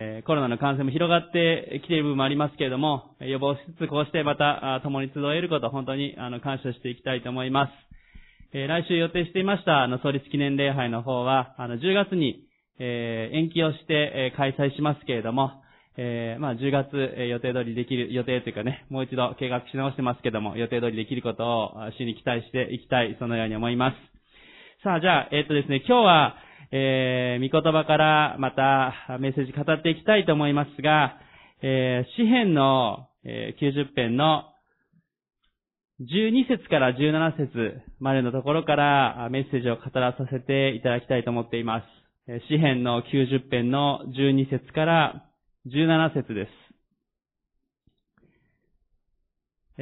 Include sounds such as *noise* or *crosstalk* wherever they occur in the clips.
えコロナの感染も広がってきている部分もありますけれども、予防しつつこうしてまた共に集えること、本当にあの感謝していきたいと思います。え来週予定していましたあの創立記念礼拝の方は、あの10月に、え延期をして、え開催しますけれども、え、まあ、10月、え予定通りできる、予定というかね、もう一度計画し直してますけども、予定通りできることを主に期待していきたい、そのように思います。さあ、じゃあ、えっ、とですね、今日は、えー、御言葉からまたメッセージ語っていきたいと思いますが、えー、詩編の、えー、90編の12節から17節までのところからメッセージを語らさせていただきたいと思っています。詩編の90編の12節から17節です。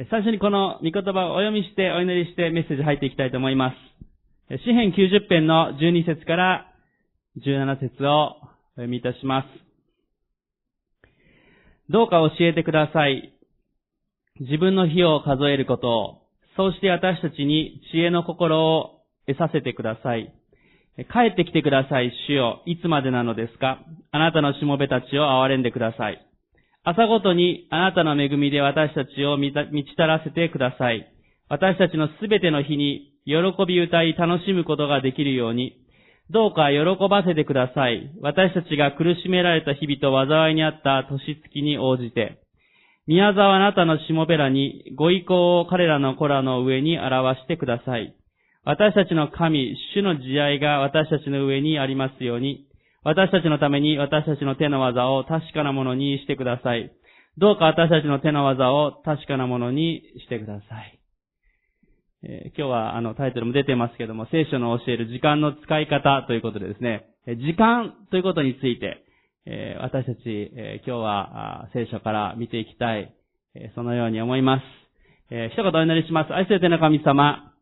最初にこの御言葉をお読みしてお祈りしてメッセージ入っていきたいと思います。詩編90編の12節から17節をお読みいたします。どうか教えてください。自分の日を数えることを、そうして私たちに知恵の心を得させてください。帰ってきてください、主よ。いつまでなのですかあなたのしもべたちを憐れんでください。朝ごとにあなたの恵みで私たちを満ち足らせてください。私たちのすべての日に喜び歌い楽しむことができるように、どうか喜ばせてください。私たちが苦しめられた日々と災いにあった年月に応じて、宮沢あなたのしもべらにご意向を彼らの子らの上に表してください。私たちの神、主の慈愛が私たちの上にありますように、私たちのために私たちの手の技を確かなものにしてください。どうか私たちの手の技を確かなものにしてください。え、今日はあのタイトルも出てますけども、聖書の教える時間の使い方ということでですね、時間ということについて、え、私たち、え、今日は聖書から見ていきたい、えそのように思います。え一言お祈りします。愛する天の神様、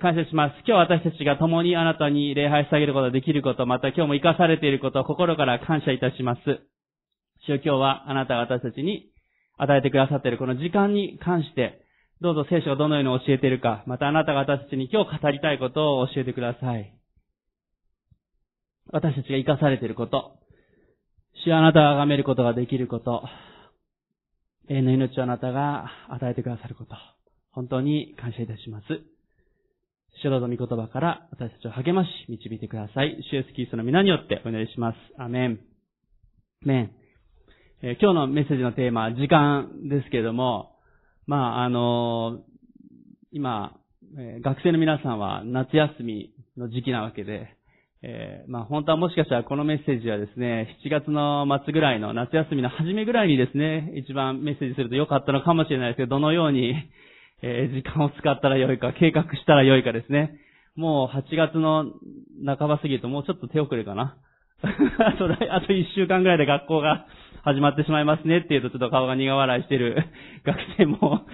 感謝します。今日私たちが共にあなたに礼拝してあげることができること、また今日も生かされていることを心から感謝いたします。主よ今日はあなたが私たちに与えてくださっているこの時間に関して、どうぞ聖書がどのように教えているか、またあなたが私たちに今日語りたいことを教えてください。私たちが生かされていること、主あなたが崇めることができること、永遠の命をあなたが与えてくださること、本当に感謝いたします。主の御言葉から私たちを励まし、導いてください。主イエスキリストの皆によってお祈りします。アメン。メン。え、今日のメッセージのテーマは時間ですけれども、まあ、あの、今、え、学生の皆さんは夏休みの時期なわけで、えー、まあ本当はもしかしたらこのメッセージはですね、7月の末ぐらいの夏休みの初めぐらいにですね、一番メッセージすると良かったのかもしれないですけど、どのようにえー、時間を使ったらよいか、計画したらよいかですね。もう8月の半ば過ぎるともうちょっと手遅れかな。*laughs* あと1週間ぐらいで学校が始まってしまいますねっていうとちょっと顔が苦笑いしてる *laughs* 学生も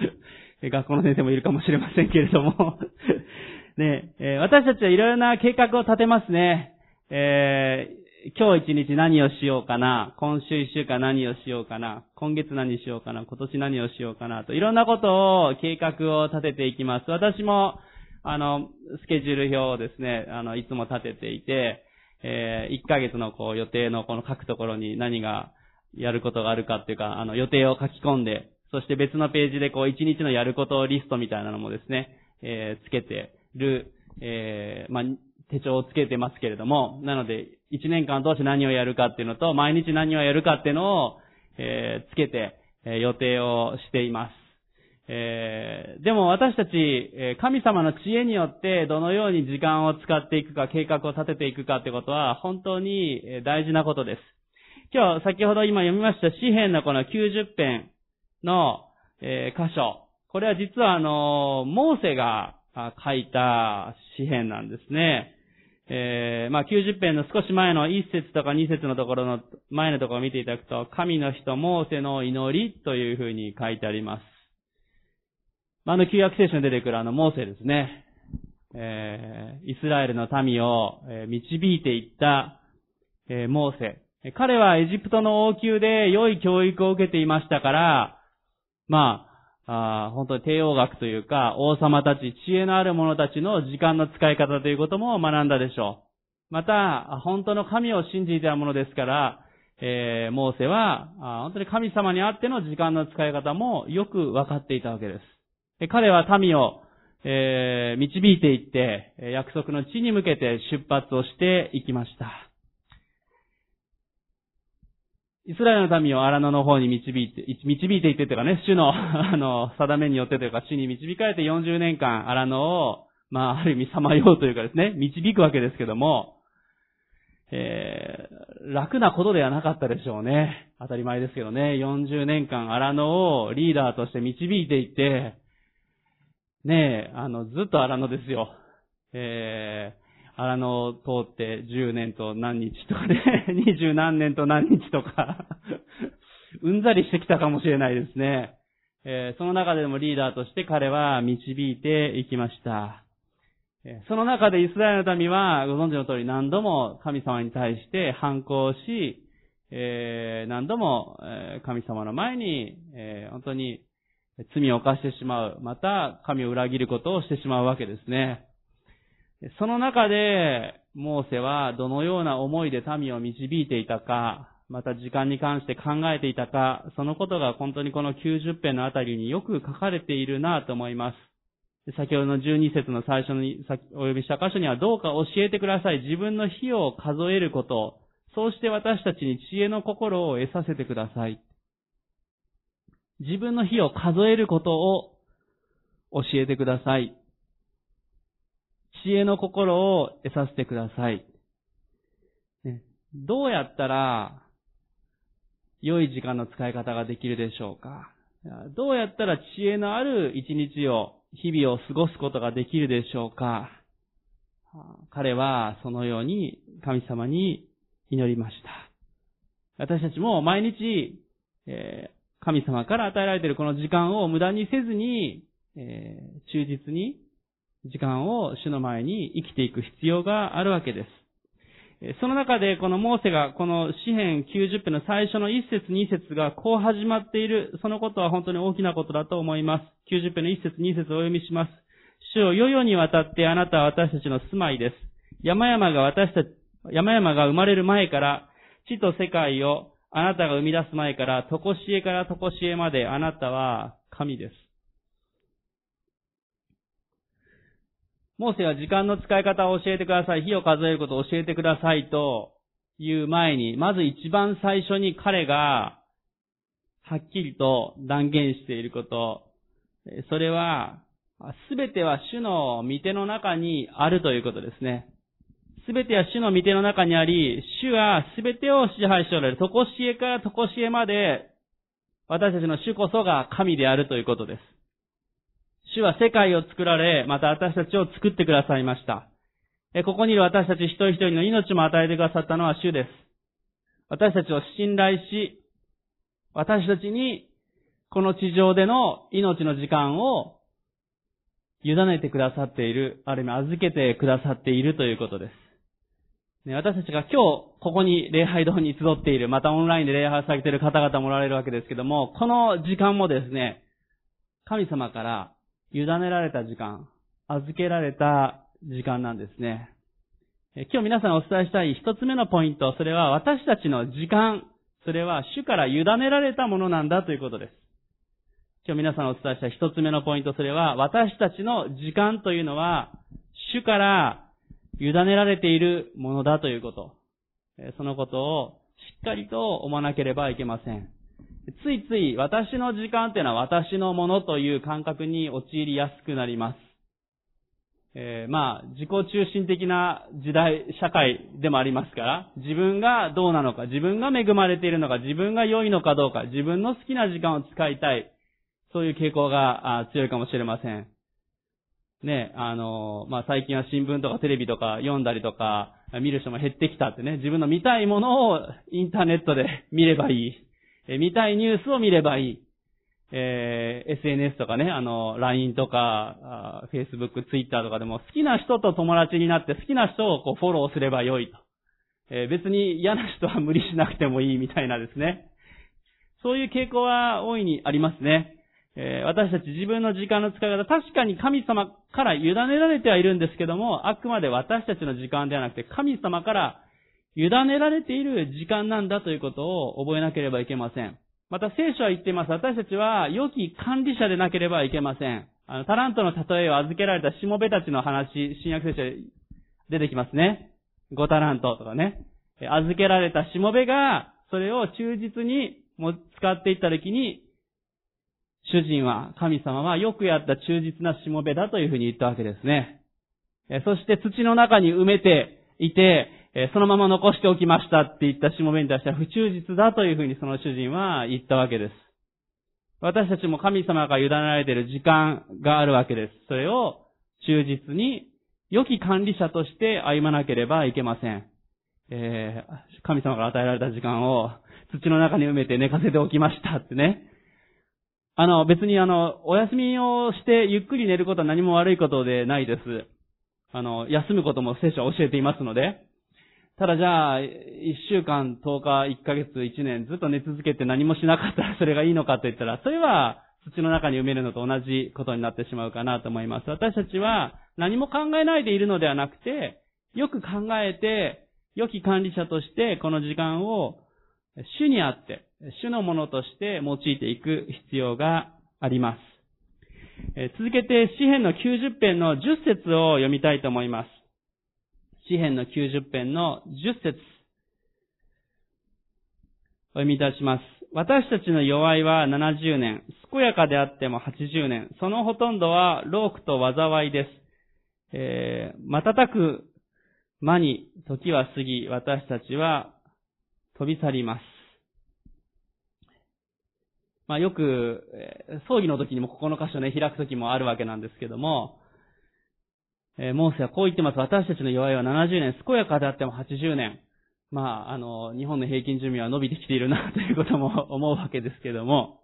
学校の先生もいるかもしれませんけれども。*laughs* ね、え、私たちはいろいろな計画を立てますね。えー今日一日何をしようかな、今週一週間何をしようかな、今月何しようかな、今年何をしようかな。と、いろんなことを計画を立てていきます。私も、あの、スケジュール表をですね、あの、いつも立てていて、えー、1ヶ月のこう予定のこの書くところに何がやることがあるかっていうか、あの、予定を書き込んで、そして別のページでこう1日のやることリストみたいなのもですね、えー、つけてる、えー、まあ、手帳をつけてますけれども、なので、1年間通して何をやるかっていうのと、毎日何をやるかっていうのを、えー、つけて、え、予定をしています。えー、でも私たち、え神様の知恵によってどのように時間を使っていくか、計画を立てていくかってことは本当に大事なことです。今日、先ほど今読みました詩篇のこの90編の、え箇所。これは実はあの、モーセが書いた詩篇なんですね。えー、まあ、90編の少し前の1節とか2節のところの前のところを見ていただくと、神の人、モーセの祈りというふうに書いてあります。まあの旧約聖書に出てくるあのモーセですね。えー、イスラエルの民を導いていった、えー、モーセ。彼はエジプトの王宮で良い教育を受けていましたから、まあ、あ本当に帝王学というか、王様たち、知恵のある者たちの時間の使い方ということも学んだでしょう。また、本当の神を信じていたものですから、えー、モーセは、本当に神様にあっての時間の使い方もよく分かっていたわけです。彼は民を、えー、導いていって、約束の地に向けて出発をしていきました。イスラエルの民を荒野の方に導いて、導いていってというかね、主の、*laughs* あの、定めによってというか、主に導かれて40年間荒野を、まあ、ある意味さまようというかですね、導くわけですけども、えー、楽なことではなかったでしょうね。当たり前ですけどね、40年間荒野をリーダーとして導いていて、ねえ、あの、ずっと荒野ですよ。えー、荒野通って10年と何日とかね、*laughs* 20何年と何日とか *laughs* うんざりしてきたかもしれないですね。えー、その中でもリーダーとして彼は導いていきました。その中でイスラエルの民は、ご存知の通り何度も神様に対して反抗し、えー、何度も神様の前に、えー、本当に罪を犯してしまう。また、神を裏切ることをしてしまうわけですね。その中で、モーセはどのような思いで民を導いていたか、また時間に関して考えていたか、そのことが本当にこの90編のあたりによく書かれているなと思います。先ほどの12節の最初にお呼びした箇所にはどうか教えてください。自分の火を数えること。そうして私たちに知恵の心を得させてください。自分の火を数えることを教えてください。知恵の心を得させてください。ね、どうやったら良い時間の使い方ができるでしょうか？どうやったら知恵のある一日を日々を過ごすことができるでしょうか？彼はそのように神様に祈りました。私たちも毎日、えー、神様から与えられているこの時間を無駄にせずに、えー、忠実に時間を主の前に生きていく必要があるわけです。その中でこのモーセがこの詩篇90編の最初の1節2節がこう始まっている、そのことは本当に大きなことだと思います。90編の1節2節をお読みします。主を世々にわたってあなたは私たちの住まいです。山々が私たち、山々が生まれる前から、地と世界をあなたが生み出す前から、とこしえからとこしえまであなたは神です。モーセは時間の使い方を教えてください、火を数えることを教えてくださいという前に、まず一番最初に彼がはっきりと断言していること、それは、すべては主の御手の中にあるということですね。すべては主の御手の中にあり、主はすべてを支配しておられる。とこしえからとこしえまで、私たちの主こそが神であるということです。主は世界を作られ、また私たちを作ってくださいました。ここにいる私たち一人一人の命も与えてくださったのは主です。私たちを信頼し、私たちにこの地上での命の時間を委ねてくださっている、ある意味預けてくださっているということです。ね私たちが今日ここに礼拝堂に集っている、またオンラインで礼拝されている方々もおられるわけですけども、この時間もですね、神様から委ねられた時間、預けられた時間なんですね。今日皆さんお伝えしたい一つ目のポイント、それは私たちの時間、それは主から委ねられたものなんだということです。今日皆さんお伝えした一つ目のポイント、それは私たちの時間というのは主から委ねられているものだということ。そのことをしっかりと思わなければいけません。ついつい私の時間っていうのは私のものという感覚に陥りやすくなります。えー、まあ、自己中心的な時代、社会でもありますから、自分がどうなのか、自分が恵まれているのか、自分が良いのかどうか、自分の好きな時間を使いたい、そういう傾向が強いかもしれません。ね、あの、まあ、最近は新聞とかテレビとか読んだりとか、見る人も減ってきたってね、自分の見たいものをインターネットで見ればいい。え見たいニュースを見ればいい。えー、SNS とかね、あの、LINE とか、Facebook、Twitter とかでも好きな人と友達になって好きな人をこうフォローすればよいと。えー、別に嫌な人は無理しなくてもいい *laughs* みたいなですね。そういう傾向は大いにありますね。えー、私たち自分の時間の使い方、確かに神様から委ねられてはいるんですけども、あくまで私たちの時間ではなくて神様から委ねられている時間なんだということを覚えなければいけません。また聖書は言っています。私たちは良き管理者でなければいけません。あの、タラントの例えを預けられたしもべたちの話、新約聖書で出てきますね。5タラントとかね。預けられたしもべが、それを忠実にも使っていったときに、主人は、神様はよくやった忠実なしもべだというふうに言ったわけですね。そして土の中に埋めていて、そのまま残しておきましたって言ったしもべに対しては不忠実だというふうにその主人は言ったわけです。私たちも神様が委ねられている時間があるわけです。それを忠実に良き管理者として歩まなければいけません。えー、神様から与えられた時間を土の中に埋めて寝かせておきましたってね。あの、別にあの、お休みをしてゆっくり寝ることは何も悪いことでないです。あの、休むことも聖書は教えていますので。ただじゃあ、1週間、10日、1ヶ月、1年ずっと寝続けて何もしなかったらそれがいいのかと言ったら、それは土の中に埋めるのと同じことになってしまうかなと思います。私たちは何も考えないでいるのではなくて、よく考えて、良き管理者としてこの時間を主にあって、主のものとして用いていく必要があります。続けて、詩篇の90編の10節を読みたいと思います。詩篇の90編の10節お読みいたします。私たちの弱いは70年、健やかであっても80年、そのほとんどは労苦と災いです。えー、瞬く間に時は過ぎ、私たちは飛び去ります。まあよく、葬儀の時にもここの箇所ね、開く時もあるわけなんですけども、えー、モーセはこう言ってます。私たちの弱いは70年、健やかであっても80年。まあ、あの、日本の平均寿命は伸びてきているな *laughs* ということも *laughs* 思うわけですけども。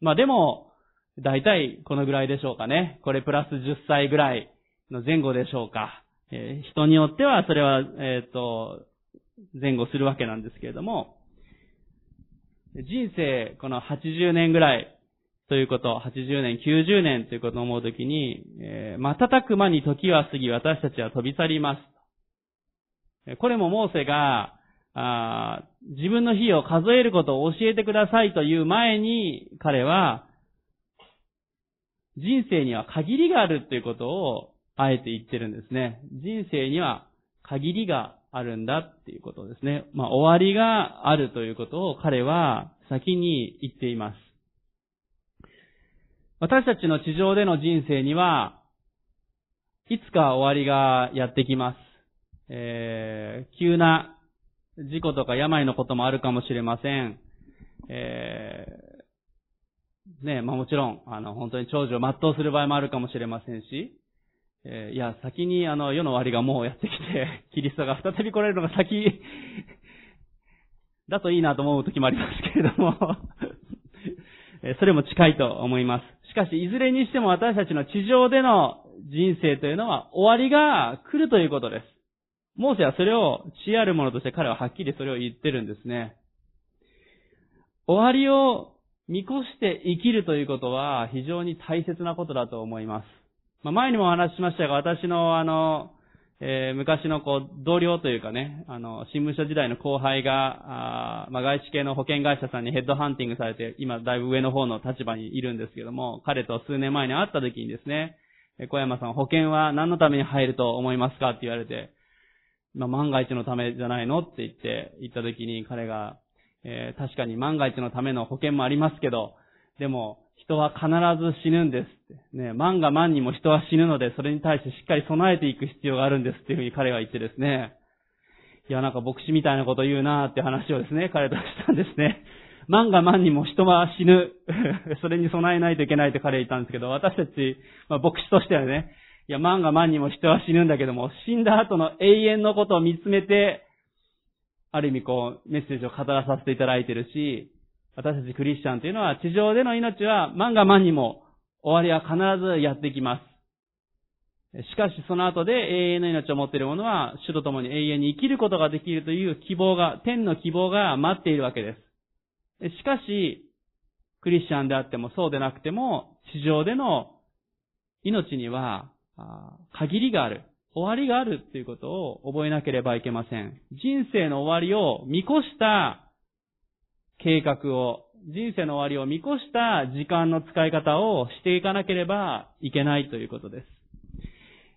まあでも、大体このぐらいでしょうかね。これプラス10歳ぐらいの前後でしょうか。えー、人によってはそれは、えっ、ー、と、前後するわけなんですけれども、人生、この80年ぐらいということ、80年、90年ということを思うときに、えー、瞬く間に時は過ぎ、私たちは飛び去ります。これもモーセが、あ自分の日を数えることを教えてくださいという前に、彼は、人生には限りがあるということを、あえて言ってるんですね。人生には限りがあるんだっていうことですね。まあ、終わりがあるということを彼は先に言っています。私たちの地上での人生には、いつか終わりがやってきます。えー、急な事故とか病のこともあるかもしれません。えー、ね、まあもちろん、あの、本当に長寿を全うする場合もあるかもしれませんし、えー、いや、先にあの、世の終わりがもうやってきて、*laughs* キリストが再び来られるのが先 *laughs* だといいなと思う時もありますけれども *laughs* それも近いと思います。しかし、いずれにしても私たちの地上での人生というのは終わりが来るということです。モーセはそれを知あるものとして彼ははっきりそれを言ってるんですね。終わりを見越して生きるということは非常に大切なことだと思います。まあ、前にもお話ししましたが、私のあの、えー、昔のこう、同僚というかね、あの、新聞社時代の後輩が、あまあ、外資系の保険会社さんにヘッドハンティングされて、今だいぶ上の方の立場にいるんですけども、彼と数年前に会った時にですね、小山さん、保険は何のために入ると思いますかって言われて、まあ、万が一のためじゃないのって言って、言った時に彼が、えー、確かに万が一のための保険もありますけど、でも、人は必ず死ぬんですって。ね、万が万にも人は死ぬので、それに対してしっかり備えていく必要があるんですっていうふうに彼は言ってですね。いや、なんか牧師みたいなこと言うなーって話をですね、彼としたんですね。万が万にも人は死ぬ。*laughs* それに備えないといけないって彼は言ったんですけど、私たち、まあ、牧師としてはね、いや、万が万にも人は死ぬんだけども、死んだ後の永遠のことを見つめて、ある意味こう、メッセージを語らさせていただいてるし、私たちクリスチャンというのは地上での命は万が万にも終わりは必ずやってきます。しかしその後で永遠の命を持っている者は主と共に永遠に生きることができるという希望が、天の希望が待っているわけです。しかし、クリスチャンであってもそうでなくても、地上での命には限りがある。終わりがあるっていうことを覚えなければいけません。人生の終わりを見越した計画を、人生の終わりを見越した時間の使い方をしていかなければいけないということです。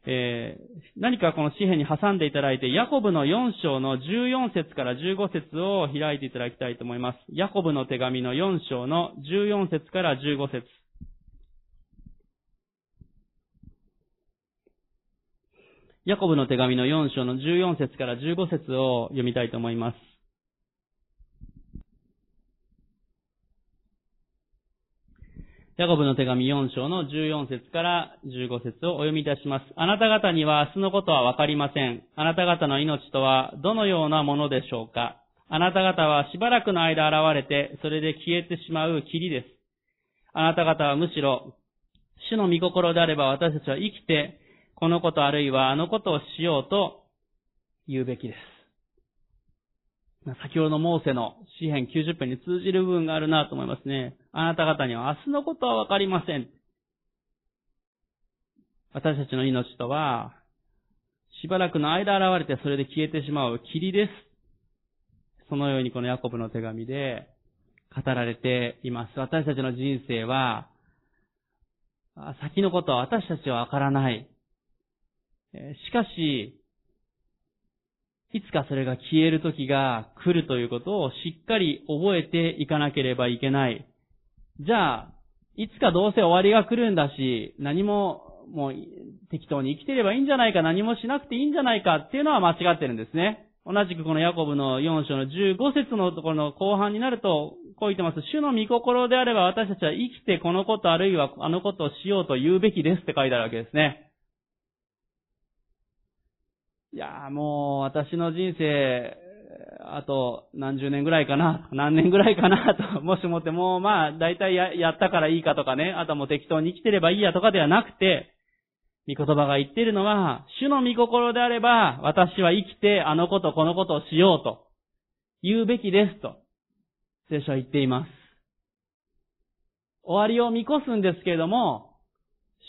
えー、何かこの紙幣に挟んでいただいて、ヤコブの4章の14節から15節を開いていただきたいと思います。ヤコブの手紙の4章の14節から15節ヤコブの手紙の4章の14節から15節を読みたいと思います。ヤコブの手紙4章の14節から15節をお読みいたします。あなた方には明日のことはわかりません。あなた方の命とはどのようなものでしょうかあなた方はしばらくの間現れて、それで消えてしまう霧です。あなた方はむしろ、主の御心であれば私たちは生きて、このことあるいはあのことをしようと言うべきです。先ほどのモーセの詩篇90編に通じる部分があるなと思いますね。あなた方には明日のことはわかりません。私たちの命とは、しばらくの間現れてそれで消えてしまう霧です。そのようにこのヤコブの手紙で語られています。私たちの人生は、先のことは私たちはわからない。しかし、いつかそれが消える時が来るということをしっかり覚えていかなければいけない。じゃあ、いつかどうせ終わりが来るんだし、何ももう適当に生きてればいいんじゃないか、何もしなくていいんじゃないかっていうのは間違ってるんですね。同じくこのヤコブの4章の15節のところの後半になると、こう言ってます。主の御心であれば私たちは生きてこのことあるいはあのことをしようと言うべきですって書いてあるわけですね。いやーもう私の人生、あと何十年ぐらいかな、何年ぐらいかな？*laughs* と、もしもってもうまあ大体ややったからいいかとかね、あともう適当に生きてればいいやとかではなくて、御言葉が言っているのは、主の御心であれば、私は生きてあのことこのことをしようと言うべきですと、聖書は言っています。終わりを見越すんですけれども、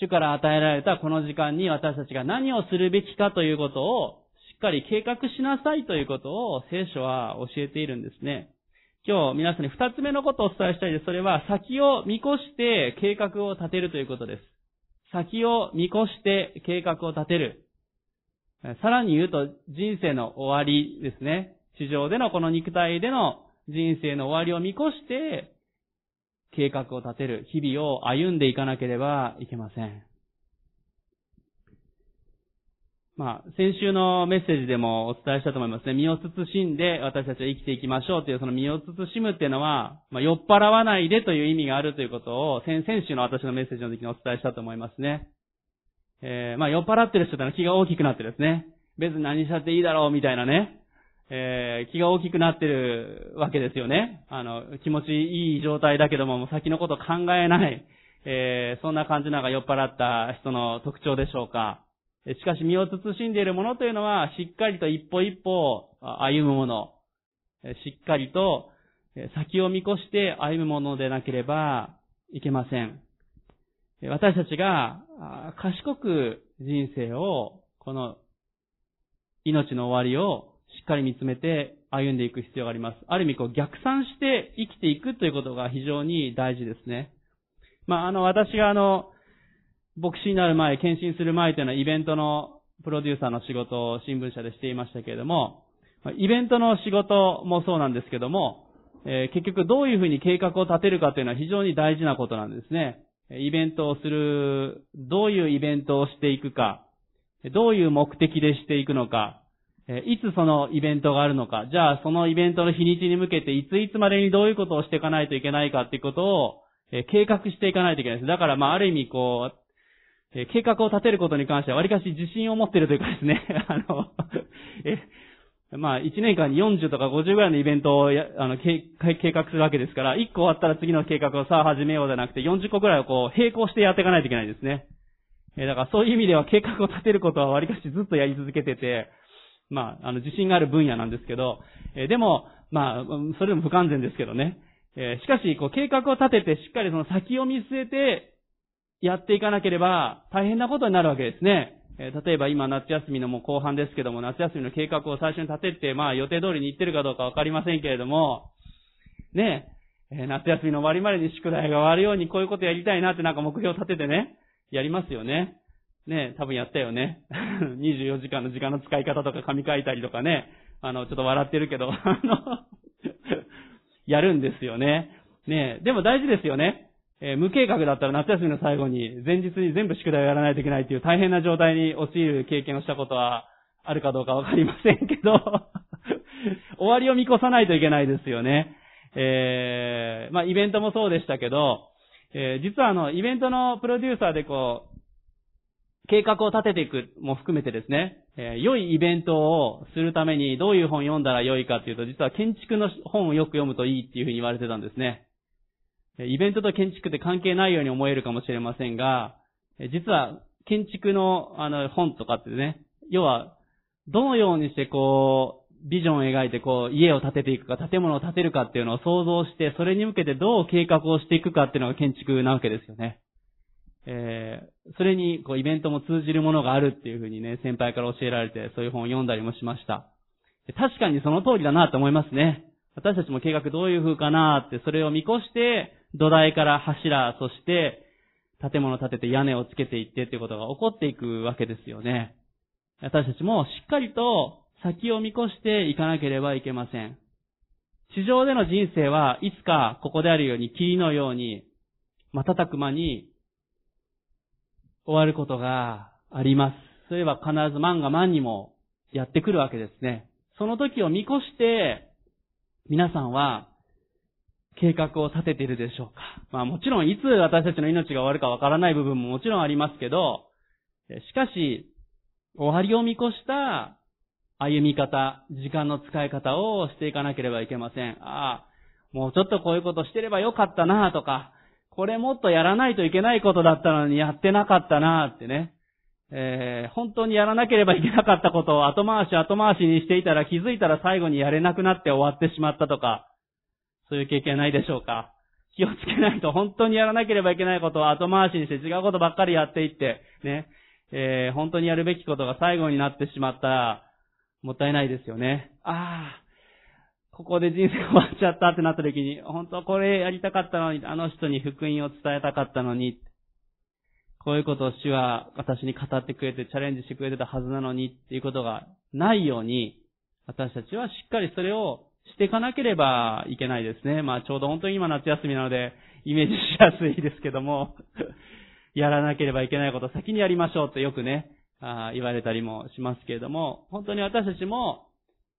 主から与えられたこの時間に私たちが何をするべきかということをしっかり計画しなさいということを聖書は教えているんですね。今日皆さんに二つ目のことをお伝えしたいです。それは先を見越して計画を立てるということです。先を見越して計画を立てる。さらに言うと人生の終わりですね。地上でのこの肉体での人生の終わりを見越して計画を立てる日々を歩んでいかなければいけません。まあ、先週のメッセージでもお伝えしたと思いますね。身を慎んで私たちは生きていきましょうという、その身を慎むっていうのは、まあ、酔っ払わないでという意味があるということを、先々週の私のメッセージの時にお伝えしたと思いますね。えー、まあ、酔っ払ってる人ってのは気が大きくなってるですね。別に何したっていいだろうみたいなね。えー、気が大きくなってるわけですよね。あの、気持ちいい状態だけども、もう先のこと考えない、えー、そんな感じなんか酔っ払った人の特徴でしょうか。しかし身を慎んでいるものというのは、しっかりと一歩一歩歩むもの。しっかりと先を見越して歩むものでなければいけません。私たちが賢く人生を、この命の終わりをしっかり見つめて歩んでいく必要があります。ある意味こう逆算して生きていくということが非常に大事ですね。まあ、あの、私があの、牧師になる前、献身する前というのはイベントのプロデューサーの仕事を新聞社でしていましたけれども、イベントの仕事もそうなんですけども、えー、結局どういうふうに計画を立てるかというのは非常に大事なことなんですね。イベントをする、どういうイベントをしていくか、どういう目的でしていくのか、いつそのイベントがあるのか、じゃあそのイベントの日にちに向けていついつまでにどういうことをしていかないといけないかっていうことを、計画していかないといけないです。だからまあある意味こう、え計画を立てることに関しては割かし自信を持っているというかですね、*laughs* あの、え、まあ1年間に40とか50ぐらいのイベントをやあの計画するわけですから、1個終わったら次の計画をさあ始めようじゃなくて40個ぐらいをこう並行してやっていかないといけないですね。えだからそういう意味では計画を立てることは割かしずっとやり続けてて、まあ、あの、自信がある分野なんですけど、えでも、まあ、それでも不完全ですけどね。えしかし、こう、計画を立てて、しっかりその先を見据えて、やっていかなければ、大変なことになるわけですね。例えば今夏休みのもう後半ですけども、夏休みの計画を最初に立てて、まあ予定通りに行ってるかどうかわかりませんけれども、ね、え、夏休みの終わりまでに宿題が終わるようにこういうことやりたいなってなんか目標を立ててね、やりますよね。ね、多分やったよね。*laughs* 24時間の時間の使い方とか紙書いたりとかね、あの、ちょっと笑ってるけど、*laughs* あのやるんですよね。ねでも大事ですよね。えー、無計画だったら夏休みの最後に前日に全部宿題をやらないといけないっていう大変な状態に陥る経験をしたことはあるかどうかわかりませんけど *laughs* 終わりを見越さないといけないですよね。えー、まあイベントもそうでしたけど、えー、実はあの、イベントのプロデューサーでこう、計画を立てていくも含めてですね、えー、良いイベントをするためにどういう本読んだら良いかっていうと、実は建築の本をよく読むといいっていうふうに言われてたんですね。イベントと建築って関係ないように思えるかもしれませんが、実は建築のあの本とかってね、要は、どのようにしてこう、ビジョンを描いてこう、家を建てていくか、建物を建てるかっていうのを想像して、それに向けてどう計画をしていくかっていうのが建築なわけですよね。えー、それに、こう、イベントも通じるものがあるっていうふうにね、先輩から教えられて、そういう本を読んだりもしました。確かにその通りだなと思いますね。私たちも計画どういう風かなって、それを見越して、土台から柱、そして、建物建てて屋根をつけていってっていうことが起こっていくわけですよね。私たちもしっかりと先を見越していかなければいけません。地上での人生はいつかここであるように霧のように、瞬く間に終わることがあります。そういえば必ず万が万にもやってくるわけですね。その時を見越して、皆さんは計画を立てているでしょうかまあもちろんいつ私たちの命が終わるかわからない部分ももちろんありますけど、しかし、終わりを見越した歩み方、時間の使い方をしていかなければいけません。ああ、もうちょっとこういうことしてればよかったなとか、これもっとやらないといけないことだったのにやってなかったなってね。えー、本当にやらなければいけなかったことを後回し後回しにしていたら気づいたら最後にやれなくなって終わってしまったとか、そういう経験ないでしょうか気をつけないと本当にやらなければいけないことを後回しにして違うことばっかりやっていって、ね、えー、本当にやるべきことが最後になってしまったら、もったいないですよね。ああ、ここで人生終わっちゃったってなった時に、本当これやりたかったのに、あの人に福音を伝えたかったのに、こういうことを主は私に語ってくれてチャレンジしてくれてたはずなのにっていうことがないように、私たちはしっかりそれをしていかなければいけないですね。まあちょうど本当に今夏休みなので、イメージしやすいですけども、*laughs* やらなければいけないことを先にやりましょうってよくね、あ言われたりもしますけれども、本当に私たちも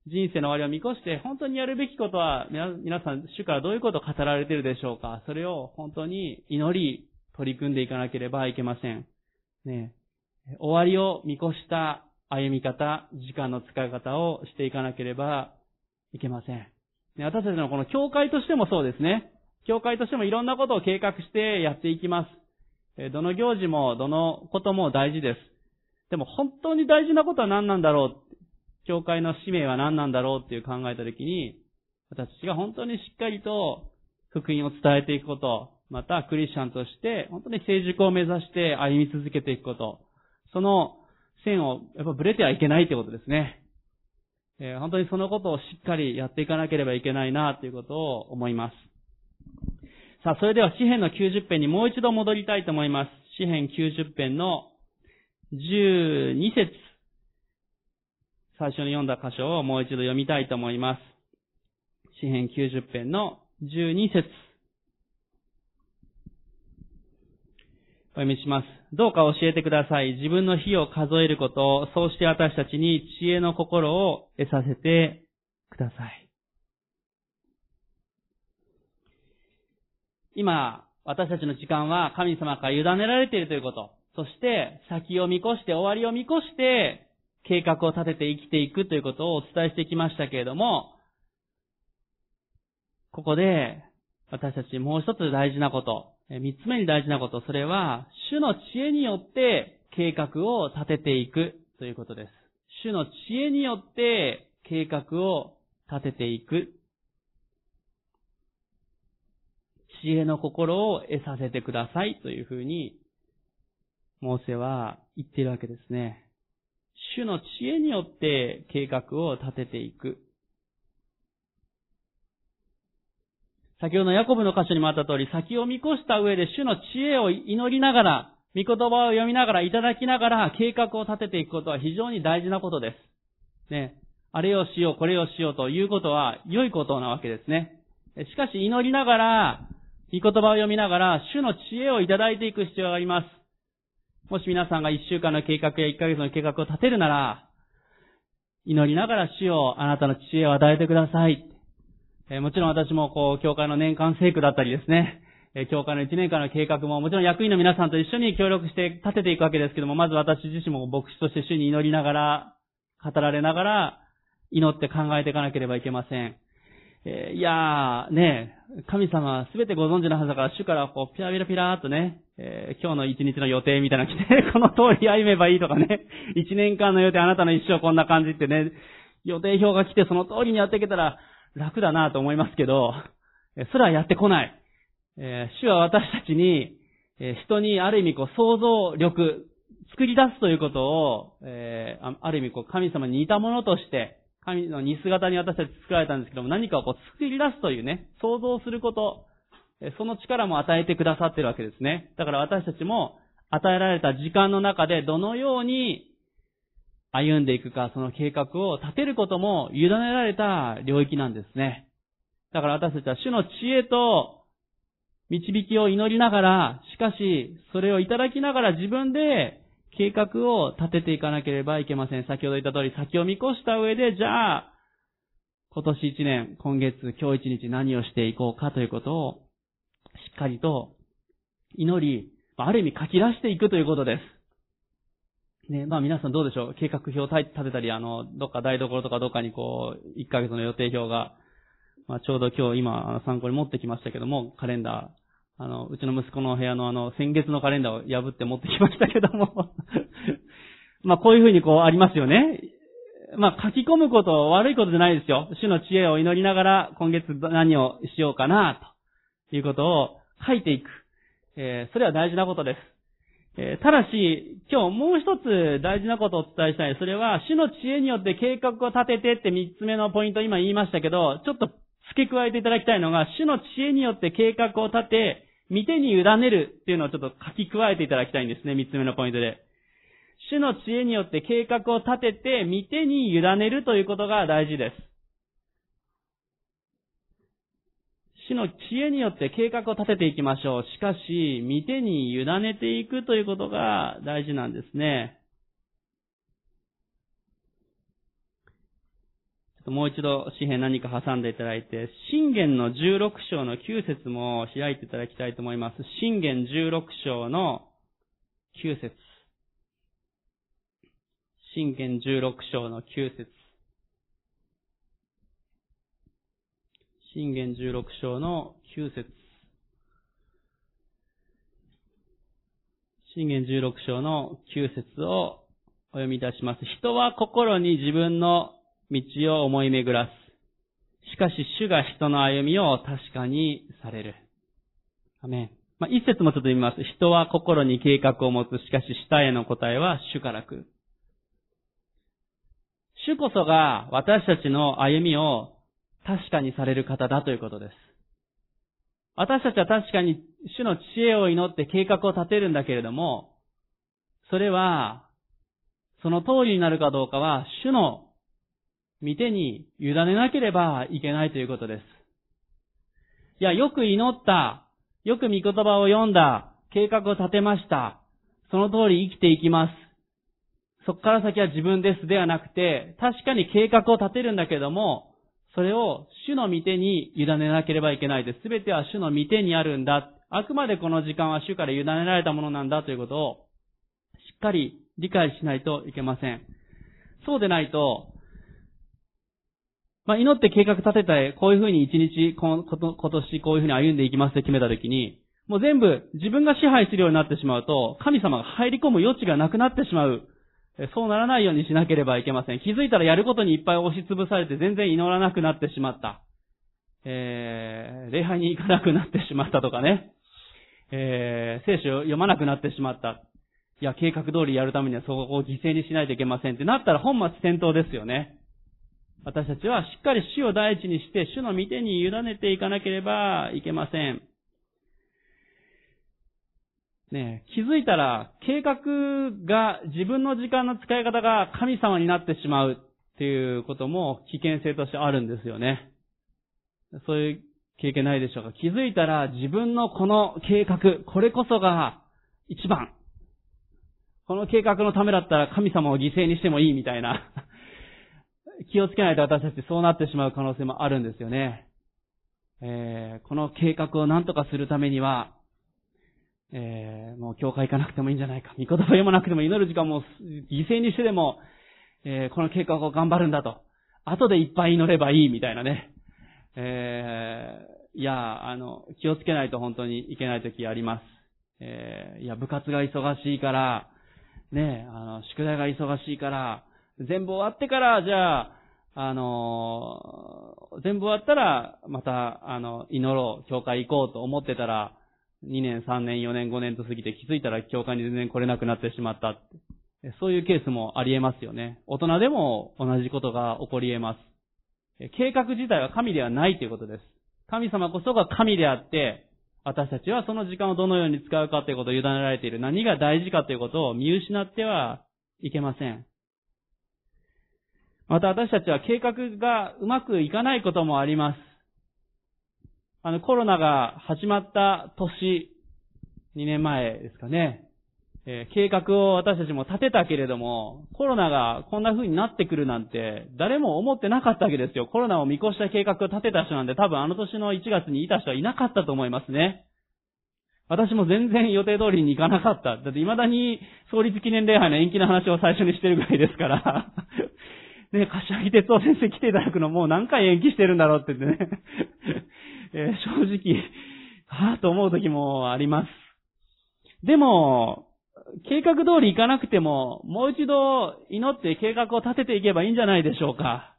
人生の終わりを見越して、本当にやるべきことは、皆さん、主からどういうことを語られているでしょうかそれを本当に祈り、取り組んでいかなければいけません。ね。終わりを見越した歩み方、時間の使い方をしていかなければいけません。私たちのこの教会としてもそうですね。教会としてもいろんなことを計画してやっていきます。どの行事も、どのことも大事です。でも本当に大事なことは何なんだろう教会の使命は何なんだろうっていう考えたときに、私たちが本当にしっかりと福音を伝えていくこと、またクリスチャンとして本当に成熟を目指して歩み続けていくこと、その線をやっぱブレてはいけないということですね。えー、本当にそのことをしっかりやっていかなければいけないなということを思います。さあ、それでは詩篇の90編にもう一度戻りたいと思います。詩篇90編の12節最初に読んだ箇所をもう一度読みたいと思います。詩編90編の12節お読みします。どうか教えてください。自分の日を数えることを、そうして私たちに知恵の心を得させてください。今、私たちの時間は神様から委ねられているということ。そして、先を見越して、終わりを見越して、計画を立てて生きていくということをお伝えしてきましたけれども、ここで私たちもう一つ大事なこと、三つ目に大事なこと、それは、主の知恵によって計画を立てていくということです。主の知恵によって計画を立てていく。知恵の心を得させてくださいというふうに、モーセは言っているわけですね。主の知恵によって計画を立てていく。先ほどのヤコブの箇所にもあった通り、先を見越した上で主の知恵を祈りながら、御言葉を読みながら、いただきながら、計画を立てていくことは非常に大事なことです。ね。あれをしよう、これをしようということは良いことなわけですね。しかし祈りながら、御言葉を読みながら、主の知恵をいただいていく必要があります。もし皆さんが一週間の計画や一ヶ月の計画を立てるなら、祈りながら主をあなたの知恵を与えてください。えもちろん私もこう、教会の年間聖句だったりですね、え教会の1年間の計画ももちろん役員の皆さんと一緒に協力して立てていくわけですけども、まず私自身も牧師として主に祈りながら、語られながら、祈って考えていかなければいけません。え、いやー、ね、神様は全てご存知のはずだから、主からこう、ピラピラピラーっとね、えー、今日の一日の予定みたいなの来て、*laughs* この通り歩めばいいとかね、一年間の予定あなたの一生こんな感じってね、予定表が来てその通りにやっていけたら楽だなと思いますけど、それはやってこない。えー、主は私たちに、えー、人にある意味こう想像力、作り出すということを、えー、ある意味こう神様に似たものとして、神の似姿に私たち作られたんですけども、何かをこう作り出すというね、想像すること、その力も与えてくださってるわけですね。だから私たちも与えられた時間の中でどのように歩んでいくか、その計画を立てることも委ねられた領域なんですね。だから私たちは主の知恵と導きを祈りながら、しかし、それをいただきながら自分で計画を立てていかなければいけません。先ほど言った通り、先を見越した上で、じゃあ、今年一年、今月、今日一日何をしていこうかということを、しっかりと祈り、ある意味書き出していくということです。ね、まあ皆さんどうでしょう？計画表立てたり、あの、どっか台所とかどっかにこう、1ヶ月の予定表が、まあちょうど今日今参考に持ってきましたけども、カレンダー、あの、うちの息子の部屋のあの、先月のカレンダーを破って持ってきましたけども *laughs* まあ、こういうふうにこうありますよね。まあ、書き込むこと悪いことじゃないですよ。主の知恵を祈りながら、今月何をしようかな、ということを書いていく。えー、それは大事なことです。え、ただし、今日もう一つ大事なことをお伝えしたい。それは、主の知恵によって計画を立ててって三つ目のポイント今言いましたけど、ちょっと付け加えていただきたいのが、主の知恵によって計画を立て、見てに委ねるっていうのをちょっと書き加えていただきたいんですね、三つ目のポイントで。主の知恵によって計画を立てて、見てに委ねるということが大事です。主の知恵によって計画を立てていきましょう。しかし、見てに委ねていくということが大事なんですね。もう一度詩篇何か挟んでいただいて、信玄の16章の9節も開いていただきたいと思います。信玄16章の9節信玄16章の9節信玄16章の9節信玄16章の9節をお読みいたします。人は心に自分の道を思い巡らす。しかし主が人の歩みを確かにされる。アメン。まあ、一節もちょっと読みます。人は心に計画を持つ。しかし下への答えは主から来る。主こそが私たちの歩みを確かにされる方だということです。私たちは確かに主の知恵を祈って計画を立てるんだけれども、それは、その通りになるかどうかは、主の見てに委ねなければいけないということです。いや、よく祈った。よく御言葉を読んだ。計画を立てました。その通り生きていきます。そこから先は自分ですではなくて、確かに計画を立てるんだけども、それを主の御手に委ねなければいけないです。すべては主の御手にあるんだ。あくまでこの時間は主から委ねられたものなんだということを、しっかり理解しないといけません。そうでないと、まあ、祈って計画立てたい、こういうふうに一日、今年こういうふうに歩んでいきますって決めたときに、もう全部自分が支配するようになってしまうと、神様が入り込む余地がなくなってしまう。そうならないようにしなければいけません。気づいたらやることにいっぱい押しつぶされて全然祈らなくなってしまった。えー、礼拝に行かなくなってしまったとかね。えー、聖書を読まなくなってしまった。いや、計画通りやるためにはそこを犠牲にしないといけませんってなったら本末転倒ですよね。私たちはしっかり主を第一にして、主の御手に委ねていかなければいけません。ね気づいたら、計画が、自分の時間の使い方が神様になってしまうっていうことも危険性としてあるんですよね。そういう経験ないでしょうか？気づいたら自分のこの計画、これこそが一番。この計画のためだったら神様を犠牲にしてもいいみたいな気をつけないと私たちそうなってしまう可能性もあるんですよね。えー、この計画を何とかするためには、えー、もう教会行かなくてもいいんじゃないか。御言葉読まなくても祈る時間も犠牲にしてでも、えー、この計画を頑張るんだと。後でいっぱい祈ればいいみたいなね。えー、いや、あの、気をつけないと本当にいけない時あります。えー、いや、部活が忙しいから、ね、あの、宿題が忙しいから、全部終わってから、じゃあ、あの全部終わったら、また、あの、祈ろう、教会行こうと思ってたら、2年、3年、4年、5年と過ぎて気づいたら教会に全然来れなくなってしまった。そういうケースもあり得ますよね。大人でも同じことが起こり得ます。計画自体は神ではないということです。神様こそが神であって、私たちはその時間をどのように使うかということを委ねられている。何が大事かということを見失ってはいけません。また私たちは計画がうまくいかないこともあります。あの、コロナが始まった年、2年前ですかね。えー、計画を私たちも立てたけれども、コロナがこんな風になってくるなんて、誰も思ってなかったわけですよ。コロナを見越した計画を立てた人なんて多分あの年の1月にいた人はいなかったと思いますね。私も全然予定通りに行かなかった。だって未だに創立記念礼拝の延期の話を最初にしてるぐらいですから。*laughs* ね、柏木哲夫先生来ていただくのもう何回延期してるんだろうって言ってね、えー、*laughs* 正直、はぁと思う時もあります。でも、計画通り行かなくても、もう一度祈って計画を立てていけばいいんじゃないでしょうか。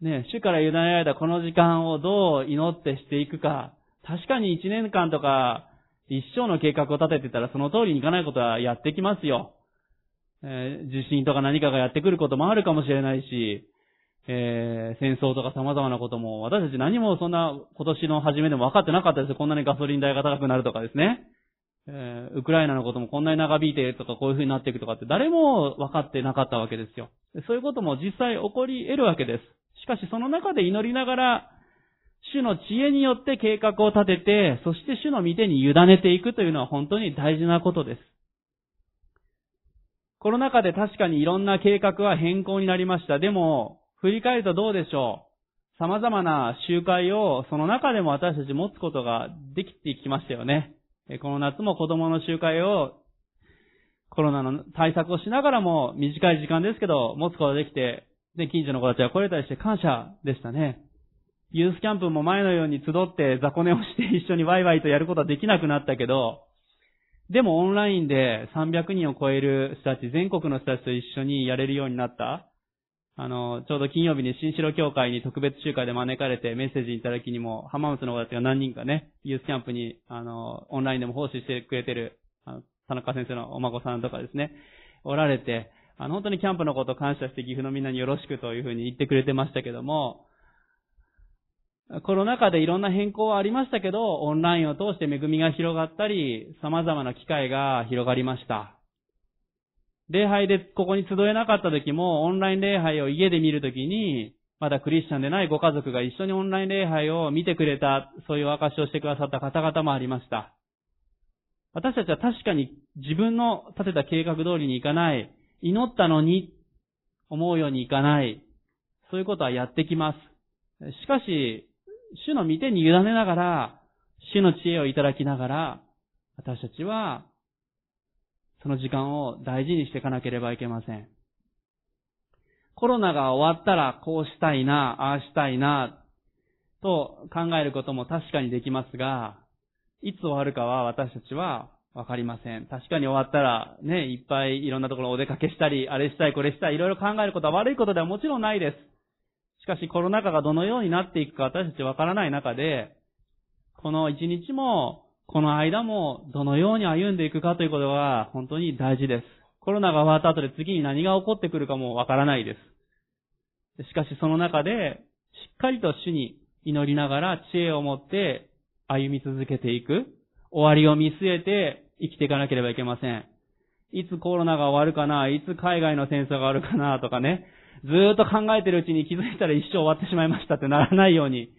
ね、主から委ねられたこの時間をどう祈ってしていくか。確かに一年間とか、一生の計画を立ててたらその通りにいかないことはやってきますよ。えー、地震とか何かがやってくることもあるかもしれないし、えー、戦争とか様々なことも、私たち何もそんな今年の初めでも分かってなかったですよ。こんなにガソリン代が高くなるとかですね。えー、ウクライナのこともこんなに長引いてとかこういう風になっていくとかって誰も分かってなかったわけですよ。そういうことも実際起こり得るわけです。しかしその中で祈りながら、主の知恵によって計画を立てて、そして主の御手に委ねていくというのは本当に大事なことです。コロナ禍で確かにいろんな計画は変更になりました。でも、振り返るとどうでしょう？様々な集会をその中でも私たち持つことができてきましたよね。この夏も子供の集会をコロナの対策をしながらも短い時間ですけど持つことができて、で、近所の子たちが来れたりして感謝でしたね。ユースキャンプも前のように集って雑魚寝をして一緒にワイワイとやることはできなくなったけど、でもオンラインで300人を超える人たち、全国の人たちと一緒にやれるようになった。あの、ちょうど金曜日に新城教会に特別集会で招かれてメッセージいただきにも、浜松の子たちが何人かね、ユースキャンプに、あの、オンラインでも奉仕してくれてる、あの、田中先生のお孫さんとかですね、おられて、あの、本当にキャンプのことを感謝して岐阜のみんなによろしくというふうに言ってくれてましたけども、コロナ禍でいろんな変更はありましたけど、オンラインを通して恵みが広がったり、様々な機会が広がりました。礼拝でここに集えなかった時も、オンライン礼拝を家で見るときに、まだクリスチャンでないご家族が一緒にオンライン礼拝を見てくれた、そういう証をしてくださった方々もありました。私たちは確かに自分の立てた計画通りにいかない、祈ったのに思うようにいかない、そういうことはやってきます。しかし、主の御手に委ねながら、主の知恵をいただきながら、私たちは、その時間を大事にしていかなければいけません。コロナが終わったらこうしたいな、ああしたいな、と考えることも確かにできますが、いつ終わるかは私たちはわかりません。確かに終わったらね、いっぱいいろんなところお出かけしたり、あれしたい、これしたい、いろいろ考えることは悪いことではもちろんないです。しかしコロナ禍がどのようになっていくか私たちわからない中で、この一日もこの間もどのように歩んでいくかということが本当に大事です。コロナが終わった後で次に何が起こってくるかもわからないです。しかしその中で、しっかりと主に祈りながら知恵を持って歩み続けていく。終わりを見据えて生きていかなければいけません。いつコロナが終わるかな、いつ海外の戦争が終わるかな、とかね。ずーっと考えてるうちに気づいたら一生終わってしまいましたってならないように、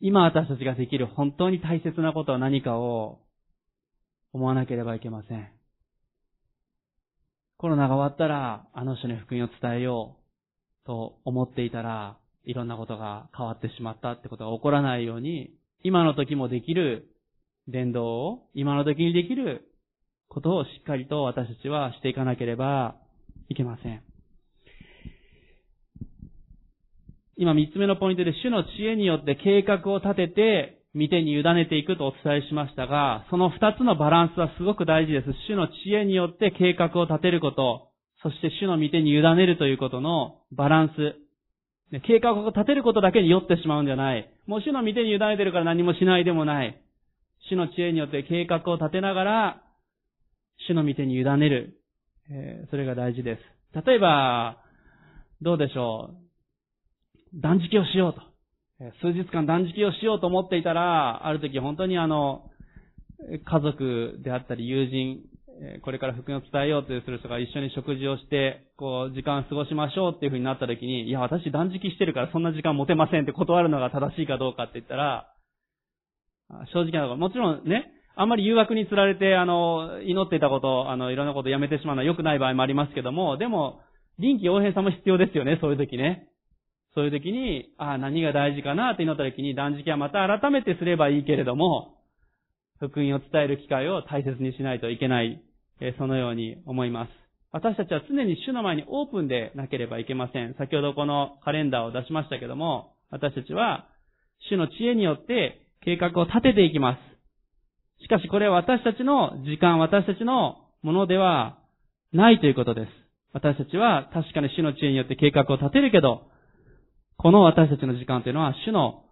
今私たちができる本当に大切なことは何かを思わなければいけません。コロナが終わったら、あの人に福音を伝えようと思っていたら、いろんなことが変わってしまったってことが起こらないように、今の時もできる伝道を、今の時にできることをしっかりと私たちはしていかなければいけません。今三つ目のポイントで主の知恵によって計画を立てて、見てに委ねていくとお伝えしましたが、その二つのバランスはすごく大事です。主の知恵によって計画を立てること、そして主の見てに委ねるということのバランス。計画を立てることだけに酔ってしまうんじゃない。もう主の見てに委ねてるから何もしないでもない。主の知恵によって計画を立てながら、主の見てに委ねる。えー、それが大事です。例えば、どうでしょう。断食をしようと。数日間断食をしようと思っていたら、ある時本当にあの、家族であったり友人、これから福音を伝えようとする人が一緒に食事をして、こう、時間を過ごしましょうっていう風になった時に、いや、私断食してるからそんな時間持てませんって断るのが正しいかどうかって言ったら、正直なところ、もちろんね、あんまり誘惑に釣られて、あの、祈っていたこと、あの、いろんなことやめてしまうのは良くない場合もありますけども、でも、臨機応変さも必要ですよね、そういう時ね。そういう時に、ああ、何が大事かなって祈った時に断食はまた改めてすればいいけれども、福音を伝える機会を大切にしないといけない、えそのように思います。私たちは常に主の前にオープンでなければいけません。先ほどこのカレンダーを出しましたけども、私たちは主の知恵によって計画を立てていきます。しかしこれは私たちの時間、私たちのものではないということです。私たちは確かに主の知恵によって計画を立てるけど、この私たちの時間というのは主の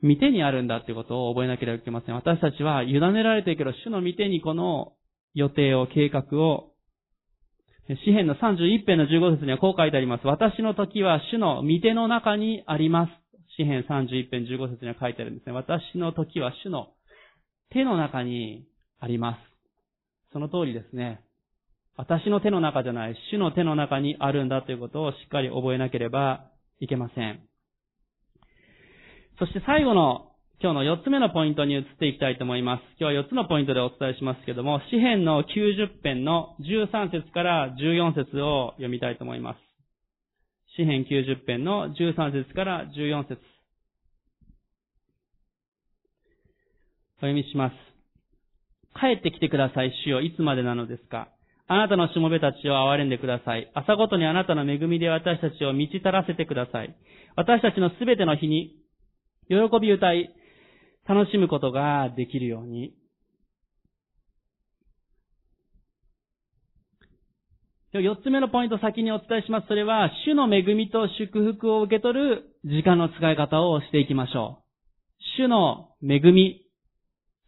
見てにあるんだということを覚えなければいけません。私たちは委ねられているけど、主の見てにこの予定を、計画を、詩篇の31編の15節にはこう書いてあります。私の時は主の見ての中にあります。詩篇31編15節には書いてあるんですね。私の時は主の手の中にあります。その通りですね。私の手の中じゃない、主の手の中にあるんだということをしっかり覚えなければいけません。そして最後の今日の4つ目のポイントに移っていきたいと思います。今日は4つのポイントでお伝えしますけども、詩篇の90編の13節から14節を読みたいと思います。詩篇90編の13節から14節お読みします。帰ってきてください、主よ、いつまでなのですか？あなたのしもべたちを憐れんでください。朝ごとにあなたの恵みで私たちを満ち足らせてください。私たちのすべての日に、喜び歌い、楽しむことができるように。四つ目のポイント先にお伝えします。それは、主の恵みと祝福を受け取る時間の使い方をしていきましょう。主の恵み、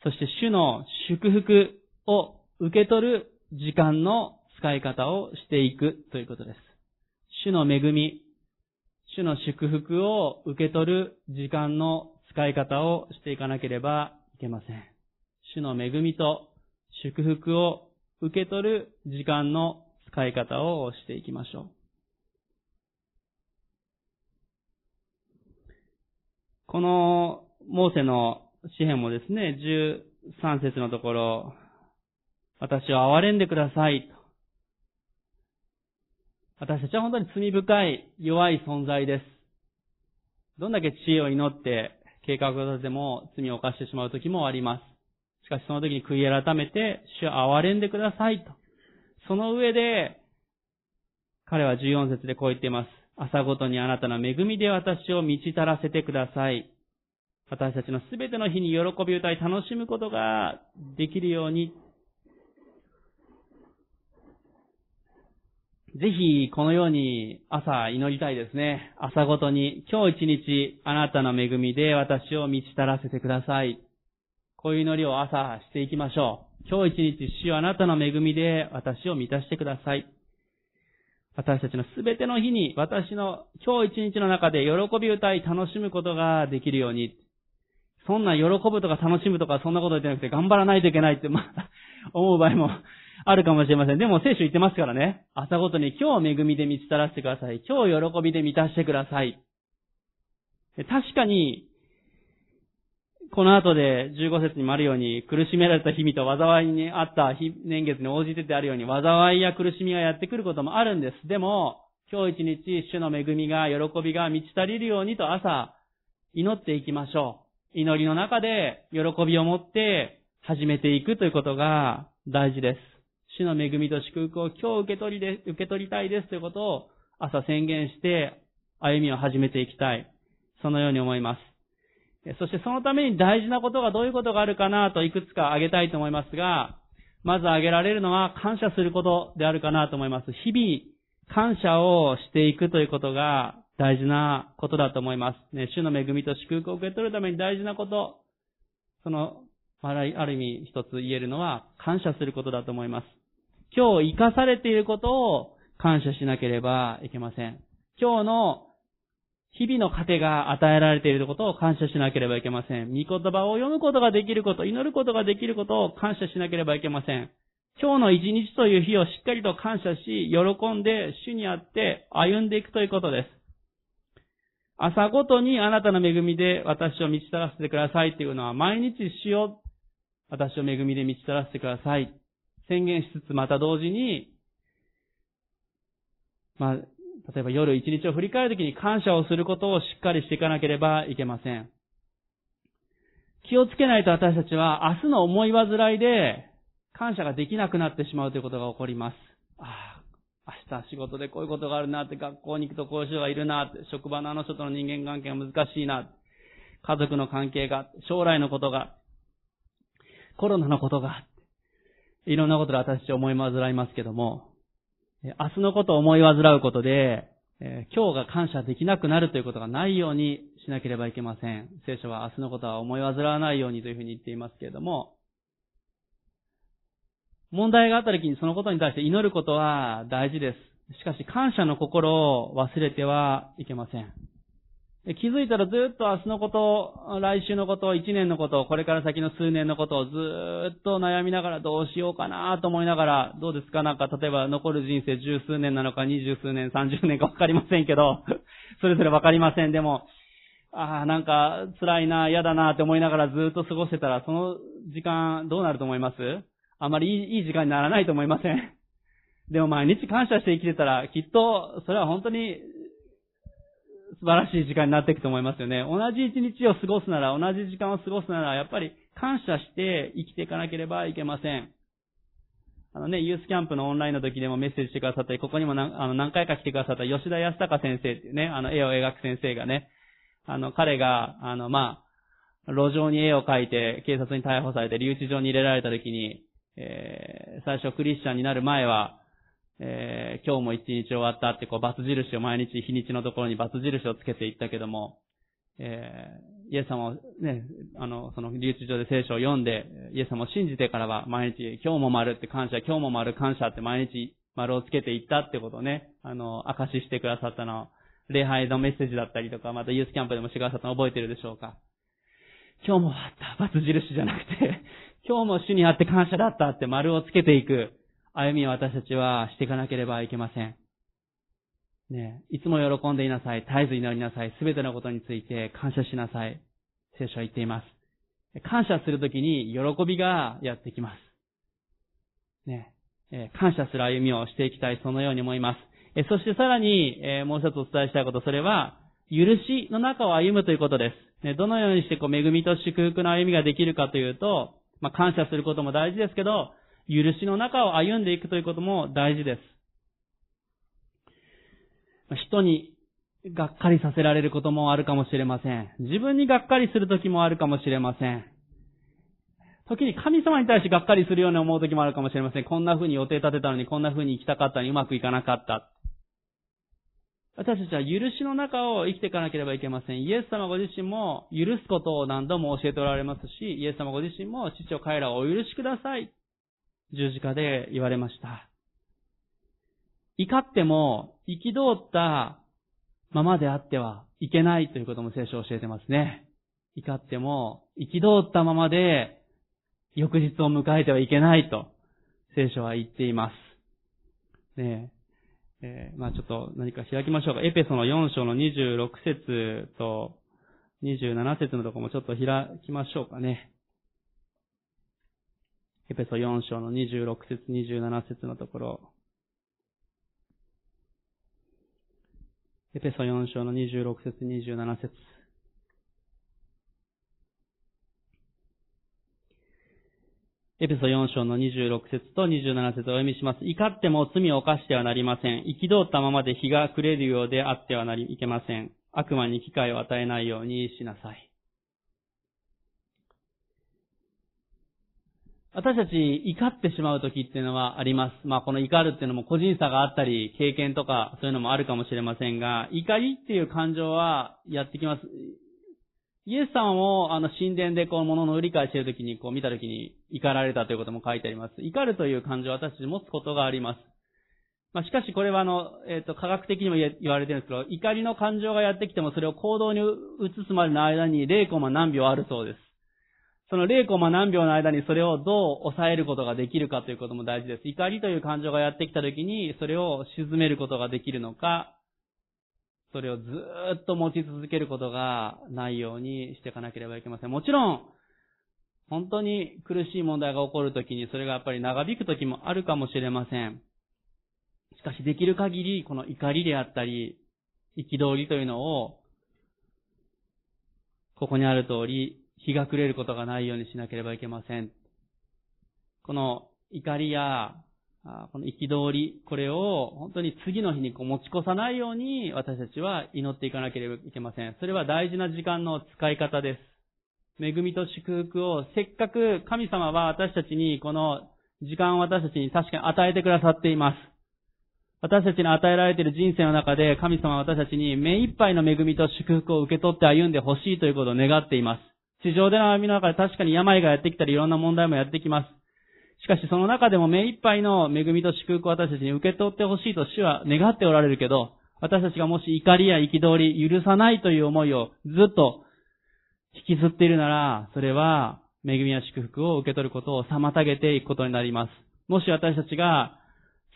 そして主の祝福を受け取る時間の使い方をしていくということです。主の恵み、主の祝福を受け取る時間の使い方をしていかなければいけません。主の恵みと祝福を受け取る時間の使い方をしていきましょう。このモーセの詩篇もですね、13節のところ、私を憐れんでください。私たちは本当に罪深い、弱い存在です。どんだけ知恵を祈って計画を立てても罪を犯してしまう時もあります。しかしその時に悔い改めて、主を憐れんでくださいと。その上で、彼は14節でこう言っています。朝ごとにあなたの恵みで私を満ち足らせてください。私たちのすべての日に喜び歌い楽しむことができるようにぜひ、このように朝祈りたいですね。朝ごとに、今日一日、あなたの恵みで私を満ち足らせてください。こういう祈りを朝していきましょう。今日一日、主よあなたの恵みで私を満たしてください。私たちのすべての日に、私の今日一日の中で喜び歌い楽しむことができるように。そんな喜ぶとか楽しむとかそんなことじゃなくて頑張らないといけないって、まあ、思う場合もあるかもしれません。でも聖書言ってますからね。朝ごとに今日恵みで満ちたらせてください。今日喜びで満たしてください。確かに、この後で15節にもあるように、苦しめられた日々と災いにあった年月に応じててあるように、災いや苦しみがやってくることもあるんです。でも、今日一日、主の恵みが、喜びが満ち足りるようにと朝、祈っていきましょう。祈りの中で、喜びを持って始めていくということが大事です。主の恵みと祝福を今日受け取りで、受け取りたいですということを朝宣言して歩みを始めていきたい。そのように思います。そしてそのために大事なことがどういうことがあるかなといくつか挙げたいと思いますが、まず挙げられるのは感謝することであるかなと思います。日々感謝をしていくということが大事なことだと思います。ね、主の恵みと祝福を受け取るために大事なこと、その、ある意味一つ言えるのは感謝することだと思います。今日生かされていることを感謝しなければいけません。今日の日々の糧が与えられていることを感謝しなければいけません。御言葉を読むことができること、祈ることができることを感謝しなければいけません。今日の一日という日をしっかりと感謝し、喜んで主にあって歩んでいくということです。朝ごとにあなたの恵みで私を満ちたらせてくださいというのは、毎日主よ、私を恵みで満ちたらせてください。宣言しつつ、また同時に、まあ、例えば夜一日を振り返るときに感謝をすることをしっかりしていかなければいけません。気をつけないと私たちは明日の思い煩いで感謝ができなくなってしまうということが起こります。ああ、明日仕事でこういうことがあるなって、学校に行くとこういう人がいるなって、職場のあの人との人間関係が難しいな、家族の関係が、将来のことが、コロナのことが、いろんなことで私たち思い煩いますけども、明日のことを思い煩うことで、今日が感謝できなくなるということがないようにしなければいけません。聖書は明日のことは思い煩わないようにというふうに言っていますけれども、問題があった時にそのことに対して祈ることは大事です。しかし感謝の心を忘れてはいけません。気づいたらずっと明日のこと、来週のこと、一年のこと、これから先の数年のことをずっと悩みながらどうしようかなと思いながら、どうですか？なんか例えば残る人生十数年なのか二十数年、三十年かわかりませんけど、*laughs* それぞれわかりません。でも、ああ、なんか辛いな、嫌だなって思いながらずっと過ごしてたら、その時間どうなると思います？あまりいい時間にならないと思いません？*laughs* でも毎日感謝して生きてたら、きっとそれは本当に素晴らしい時間になっていくと思いますよね。同じ一日を過ごすなら、同じ時間を過ごすなら、やっぱり感謝して生きていかなければいけません。あのね、ユースキャンプのオンラインの時でもメッセージしてくださったり、ここにも何あの何回か来てくださった吉田康隆先生っていうね、あの絵を描く先生がね、あの彼が、あのまあ、路上に絵を描いて警察に逮捕されて留置場に入れられた時に、えー、最初クリスチャンになる前は、えー、今日も一日終わったってこう、バツ印を毎日日にちのところにバツ印をつけていったけども、えー、イエス様をね、あの、その留置場で聖書を読んで、イエス様を信じてからは毎日、今日も丸って感謝、今日も丸感謝って毎日丸をつけていったってことをね、あの、証ししてくださったの、礼拝のメッセージだったりとか、またユースキャンプでもしてくださったの覚えてるでしょうか？今日もあった、バツ印じゃなくて、*laughs* 今日も主にあって感謝だったって丸をつけていく。歩みを私たちはしていかなければいけません。ねいつも喜んでいなさい。絶えず祈りなさい。すべてのことについて感謝しなさい。聖書は言っています。感謝するときに喜びがやってきます。ねえ感謝する歩みをしていきたい、そのように思います。えそしてさらに、えもう一つお伝えしたいこと、それは、許しの中を歩むということです。ね、どのようにしてこう恵みと祝福の歩みができるかというと、まあ、感謝することも大事ですけど、許しの中を歩んでいくということも大事です。人にがっかりさせられることもあるかもしれません。自分にがっかりする時もあるかもしれません。時に神様に対してがっかりするように思う時もあるかもしれません。こんな風に予定立てたのにこんな風に行きたかったのにうまくいかなかった。私たちは許しの中を生きていかなければいけません。イエス様ご自身も許すことを何度も教えておられますし、イエス様ご自身も父を彼らをお許しください。十字架で言われました。怒っても憤ったままであってはいけないということも聖書を教えてますね。怒っても憤ったままで翌日を迎えてはいけないと聖書は言っています。ねえー、まあちょっと何か開きましょうか。エペソの4章の26節と27節のところもちょっと開きましょうかね。エペソ4章の26節27節のところ。エペソ4章の26節27節エペソ4章の26節と27節をお読みします。怒っても罪を犯してはなりません。憤ったままで日が暮れるようであってはなりいけません。悪魔に機会を与えないようにしなさい。私たち怒ってしまう時っていうのはあります。まあこの怒るっていうのも個人差があったり、経験とかそういうのもあるかもしれませんが、怒りっていう感情はやってきます。イエス様も、あの、神殿でこう、物の売り買いしてるときに、こう、見たときに怒られたということも書いてあります。怒るという感情を私たち持つことがあります。まあ、しかしこれはあの、えっ、ー、と、科学的にも言われてるんですけど、怒りの感情がやってきてもそれを行動に移すまでの間に0コマ何秒あるそうです。その0コマ何秒の間にそれをどう抑えることができるかということも大事です。怒りという感情がやってきたときに、それを沈めることができるのか、それをずっと持ち続けることがないようにしていかなければいけません。もちろん、本当に苦しい問題が起こるときに、それがやっぱり長引くときもあるかもしれません。しかし、できる限り、この怒りであったり、憤りというのを、ここにある通り、日が暮れることがないようにしなければいけません。この怒りやこの憤り、これを本当に次の日にこう持ち越さないように私たちは祈っていかなければいけません。それは大事な時間の使い方です。恵みと祝福をせっかく神様は私たちにこの時間を私たちに確かに与えてくださっています。私たちに与えられている人生の中で神様は私たちに目いっぱいの恵みと祝福を受け取って歩んでほしいということを願っています。地上での歩みの中で確かに病がやってきたりいろんな問題もやってきます。しかしその中でも目いっぱいの恵みと祝福を私たちに受け取ってほしいと主は願っておられるけど、私たちがもし怒りや憤り、許さないという思いをずっと引きずっているなら、それは恵みや祝福を受け取ることを妨げていくことになります。もし私たちが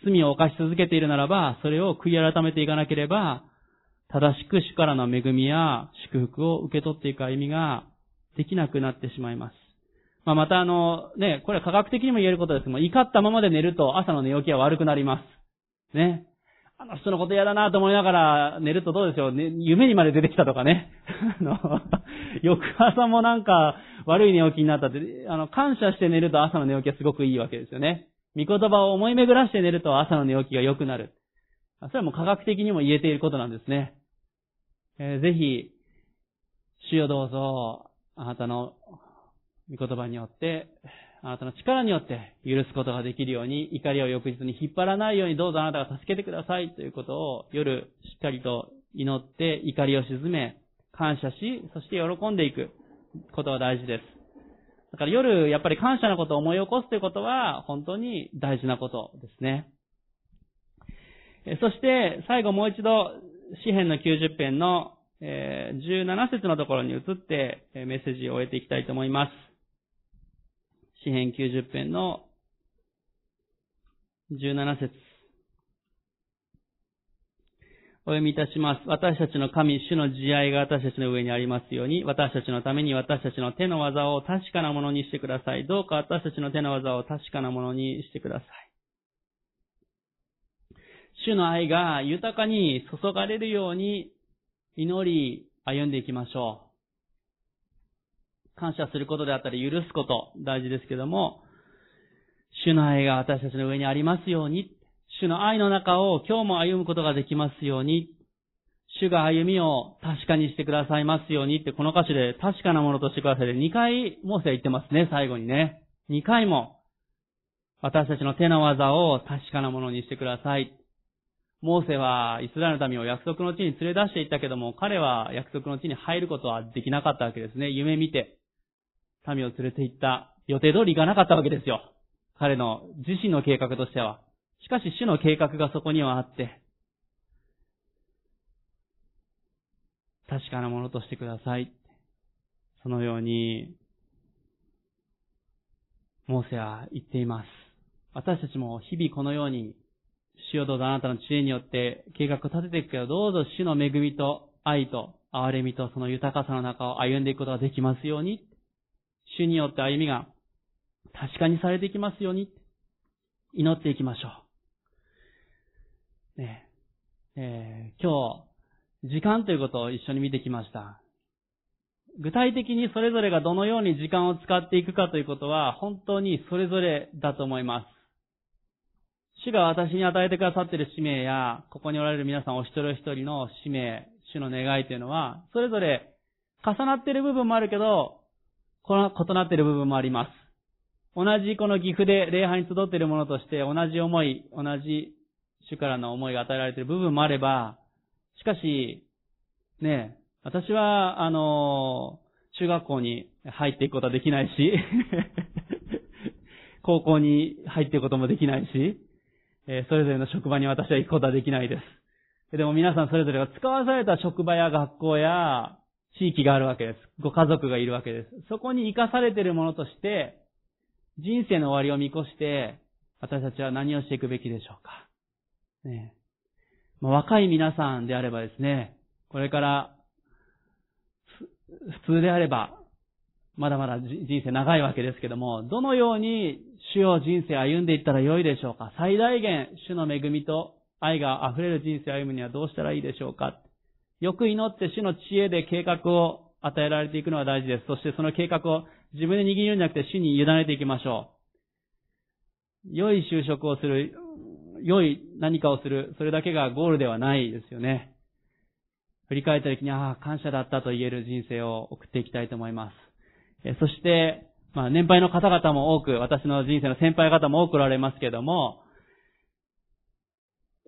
罪を犯し続けているならば、それを悔い改めていかなければ、正しく主からの恵みや祝福を受け取っていく歩みができなくなってしまいます。まあ、またあの、ね、これは科学的にも言えることですけども、怒ったままで寝ると朝の寝起きは悪くなります。ね。あの人のこと嫌だなと思いながら寝るとどうでしょう、ね、夢にまで出てきたとかね。*laughs* あの、翌朝もなんか悪い寝起きになったって、あの、感謝して寝ると朝の寝起きはすごくいいわけですよね。御言葉を思い巡らして寝ると朝の寝起きが良くなる。それはもう科学的にも言えていることなんですね。えー、ぜひ、主よどうぞ、あなたの御言葉によって、あなたの力によって許すことができるように、怒りを翌日に引っ張らないようにどうぞあなたが助けてくださいということを夜しっかりと祈って怒りを鎮め、感謝し、そして喜んでいくことが大事です。だから夜やっぱり感謝のことを思い起こすということは本当に大事なことですね。そして最後もう一度、詩篇の90編の17節のところに移ってメッセージを終えていきたいと思います。詩編90編の17節お読みいたします。私たちの神、主の慈愛が私たちの上にありますように、私たちのために私たちの手の技を確かなものにしてください。どうか私たちの手の技を確かなものにしてください。主の愛が豊かに注がれるように祈り歩んでいきましょう。感謝することであったり許すこと大事ですけども、主の愛が私たちの上にありますように、主の愛の中を今日も歩むことができますように、主が歩みを確かにしてくださいますようにってこの歌詞で確かなものとしてくださいで2回モーセは言ってますね、最後にね。2回も私たちの手の技を確かなものにしてください。モーセはイスラエルの民を約束の地に連れ出していったけども、彼は約束の地に入ることはできなかったわけですね。夢見て、民を連れて行った。予定通り行かなかったわけですよ。彼の自身の計画としては。しかし主の計画がそこにはあって、確かなものとしてください。そのように、モーセは言っています。私たちも日々このように、主よどうぞあなたの知恵によって計画を立てていくけど、どうぞ主の恵みと愛と憐れみとその豊かさの中を歩んでいくことができますように、主によって歩みが確かにされていきますように、祈っていきましょう。ねえー、今日、時間ということを一緒に見てきました。具体的にそれぞれがどのように時間を使っていくかということは、本当にそれぞれだと思います。主が私に与えてくださっている使命や、ここにおられる皆さんお一人一人の使命、主の願いというのは、それぞれ重なっている部分もあるけど、この異なっている部分もあります。同じこの岐阜で礼拝に集っているものとして、同じ思い、同じ主からの思いが与えられている部分もあれば、しかし、ね、私は、あの、中学校に入っていくことはできないし、*laughs* 高校に入っていくこともできないし、えそれぞれの職場に私は行くことはできないです。でも皆さんそれぞれが使わされた職場や学校や地域があるわけです。ご家族がいるわけです。そこに生かされているものとして、人生の終わりを見越して、私たちは何をしていくべきでしょうか。ねまあ、若い皆さんであればですね、これから普通であれば、まだまだ人生長いわけですけども、どのように主を人生歩んでいったらよいでしょうか？最大限主の恵みと愛が溢れる人生を歩むにはどうしたらいいでしょうか？よく祈って主の知恵で計画を与えられていくのは大事です。そしてその計画を自分で握るんじゃなくて主に委ねていきましょう。良い就職をする、良い何かをする、それだけがゴールではないですよね。振り返った時に、ああ、感謝だったと言える人生を送っていきたいと思います。そして、まあ、年配の方々も多く、私の人生の先輩方も多くおられますけれども、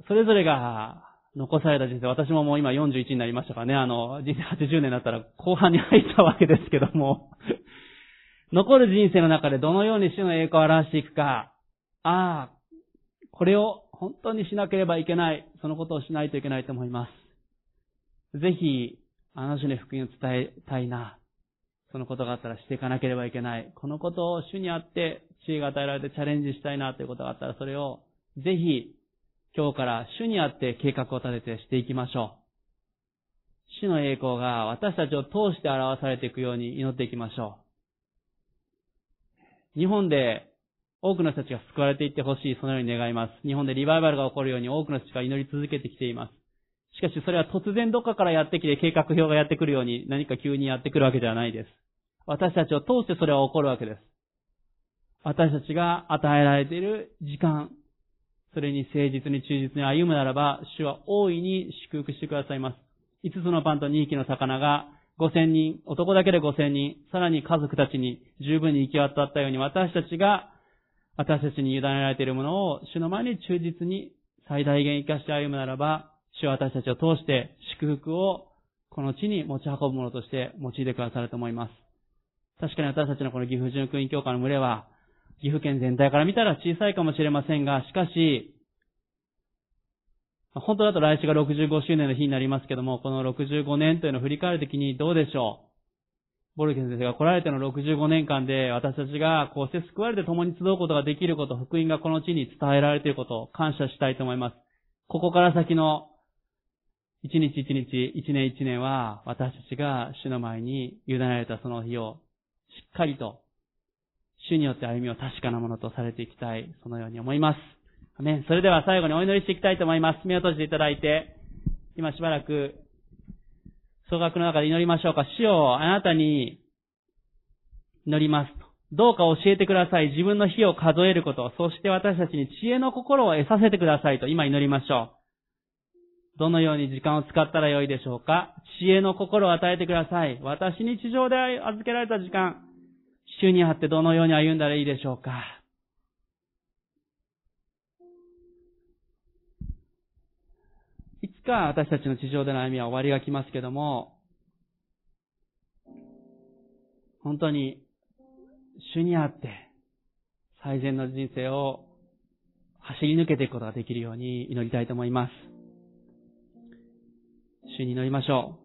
それぞれが残された人生、私ももう今41になりましたからね、あの、人生80年だったら後半に入ったわけですけども、*laughs* 残る人生の中でどのように主の栄光を表していくか、ああ、これを本当にしなければいけない、そのことをしないといけないと思います。ぜひ、あの主に福音を伝えたいな。そのことがあったらしていかなければいけない。このことを主にあって知恵が与えられてチャレンジしたいなということがあったら、それをぜひ今日から主にあって計画を立ててしていきましょう。主の栄光が私たちを通して表されていくように祈っていきましょう。日本で多くの人たちが救われていってほしい、そのように願います。日本でリバイバルが起こるように多くの人たちが祈り続けてきています。しかしそれは突然どっかからやってきて計画表がやってくるように何か急にやってくるわけではないです。私たちを通してそれは起こるわけです。私たちが与えられている時間、それに誠実に忠実に歩むならば、主は大いに祝福してくださいます。5つのパンと2匹の魚が5000人、男だけで5000人、さらに家族たちに十分に行き渡ったように、私たちが、私たちに委ねられているものを主の前に忠実に最大限生かして歩むならば、主は私たちを通して祝福をこの地に持ち運ぶものとして用いてくださると思います。確かに私たちのこの岐阜純福音教会の群れは、岐阜県全体から見たら小さいかもしれませんが、しかし、本当だと来週が65周年の日になりますけども、この65年というのを振り返るときにどうでしょう？ボルケン先生が来られての65年間で私たちがこうして救われて共に集うことができること、福音がこの地に伝えられていることを感謝したいと思います。ここから先の一日一日、一年一年は、私たちが主の前に委ねられたその日を、しっかりと、主によって歩みを確かなものとされていきたい、そのように思います。ね、それでは最後にお祈りしていきたいと思います。目を閉じていただいて、今しばらく、総額の中で祈りましょうか。主をあなたに祈ります。どうか教えてください。自分の日を数えること、そして私たちに知恵の心を得させてくださいと今祈りましょう。どのように時間を使ったらよいでしょうか？知恵の心を与えてください。私に地上で預けられた時間、主にあってどのように歩んだらいいでしょうか？いつか私たちの地上での歩みは終わりが来ますけども、本当に主にあって最善の人生を走り抜けていくことができるように祈りたいと思います。主に祈りましょう。